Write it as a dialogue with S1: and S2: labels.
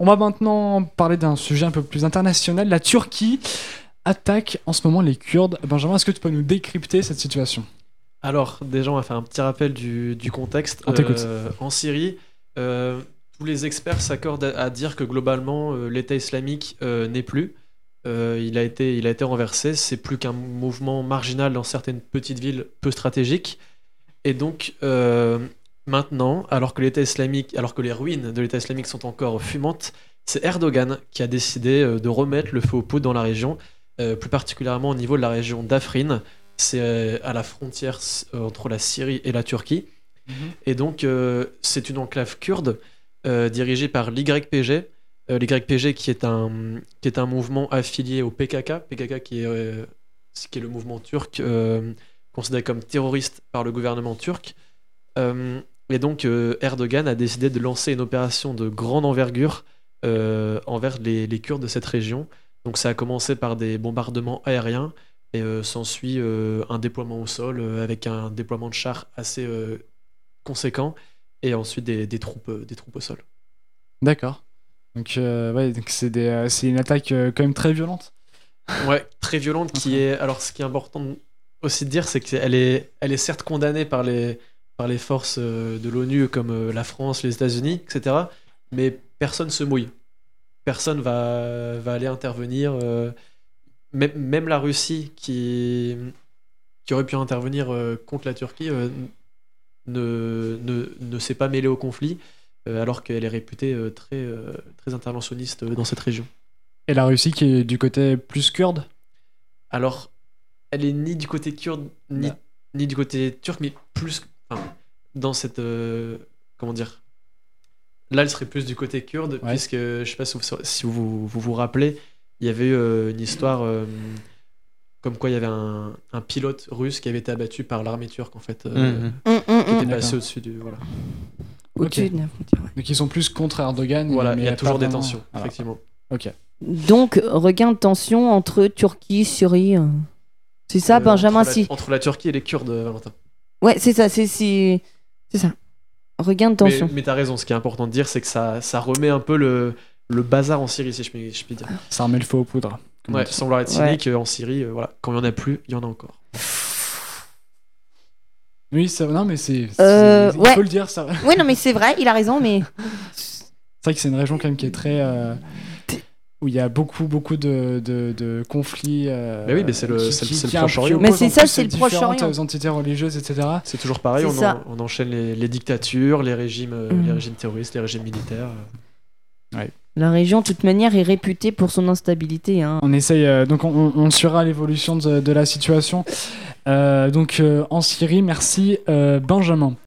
S1: On va maintenant parler d'un sujet un peu plus international. La Turquie attaque en ce moment les Kurdes. Benjamin, est-ce que tu peux nous décrypter cette situation?
S2: Alors, déjà, on va faire un petit rappel du, du contexte.
S1: On t'écoute.
S2: Euh, en Syrie, euh, tous les experts s'accordent à, à dire que globalement, euh, l'État islamique n'est plus. Il, a été, il a été renversé. C'est plus qu'un mouvement marginal dans certaines petites villes peu stratégiques. Et donc, maintenant, alors que l'État islamique, alors que les ruines de l'État islamique sont encore fumantes, c'est Erdogan qui a décidé euh, de remettre le feu aux poudres dans la région, euh, plus particulièrement au niveau de la région d'Afrin. C'est euh, à la frontière entre la Syrie et la Turquie. Et donc, c'est une enclave kurde dirigée par l'YPG. L'YPG qui est, un, qui est un mouvement affilié au PKK. PKK qui est, euh, qui est le mouvement turc euh, considéré comme terroriste par le gouvernement turc. Euh, et donc, euh, Erdogan a décidé de lancer une opération de grande envergure euh, envers les, les Kurdes de cette région. Donc, ça a commencé par des bombardements aériens et euh, s'ensuit un déploiement au sol avec un déploiement de chars assez conséquent et ensuite des, des troupes, des troupes au sol.
S1: D'accord. Donc, ouais, c'est une attaque quand même très violente.
S2: Ouais, très violente qui est. Alors, ce qui est important aussi de dire, c'est qu'elle est, elle est certes condamnée par les, par les forces euh, de l'ONU comme euh, la France, les États-Unis, etc. Mais personne se mouille. Personne va, va aller intervenir. euh, même, même la Russie qui, qui aurait pu intervenir contre la Turquie ne, ne, ne s'est pas mêlée au conflit, alors qu'elle est réputée très, très interventionniste dans cette région.
S1: Et la Russie qui est du côté plus kurde?
S2: Alors, elle est ni du côté kurde, ni,
S1: Ouais.
S2: ni du côté turc, mais plus dans cette. euh, comment dire Là, elle serait plus du côté kurde,
S1: Ouais.
S2: puisque je sais pas si vous si vous, vous vous rappelez, il y avait eu euh, une histoire euh, comme quoi il y avait un, un pilote russe qui avait été abattu par l'armée turque, en fait, euh,
S3: Mhm.
S4: Hum, hum,
S2: qui
S4: hum.
S2: était
S1: D'accord.
S2: passé au-dessus du. Voilà,
S4: Au-dessus
S1: Ok.
S4: de la frontière, ouais.
S1: Donc ils sont plus contre Erdogan.
S2: voilà
S1: mais
S2: il y a
S1: pas
S2: toujours des
S1: vraiment-
S2: tensions,
S1: Voilà.
S2: effectivement.
S1: Ok.
S4: Donc, regain de tension entre Turquie, Syrie. euh. C'est ça,
S2: Euh,
S4: Benjamin
S2: entre la,
S4: si.
S2: entre la Turquie et les Kurdes, euh, Valentin.
S4: Ouais, c'est ça, c'est c'est c'est ça. Regain de
S2: Mais,
S4: tension.
S2: mais t'as raison, ce qui est important de dire, c'est que ça, ça remet un peu le, le bazar en Syrie, si je puis, je puis dire.
S1: Ça remet le feu aux poudres.
S2: Ouais, sans vouloir être cynique, euh, en Syrie, euh, voilà, quand il y en a plus, il y en a encore.
S1: Oui, ça, non, mais c'est. c'est-
S4: Euh,
S1: il
S4: ouais.
S1: faut le dire, ça.
S4: Oui, non, mais c'est vrai, il a raison, mais
S1: C'est vrai que c'est une région quand même qui est très. euh, où il y a beaucoup, beaucoup de, de, de conflits. euh,
S2: Mais oui, mais c'est le- le- Proche-Orient.
S4: Mais c'est ça, c'est le
S1: différentes
S4: Proche-Orient.
S1: entités religieuses, etc.
S2: C'est toujours pareil, on,
S4: ça.
S2: en- on enchaîne les, les dictatures, les régimes, euh,
S4: Mhm.
S2: les régimes terroristes, les régimes militaires.
S4: la région, de toute manière, est réputée pour son instabilité. Hein.
S1: On essaye, euh, donc on, on- on suivra l'évolution de, de la situation. Euh, donc euh, en Syrie, merci euh, Benjamin.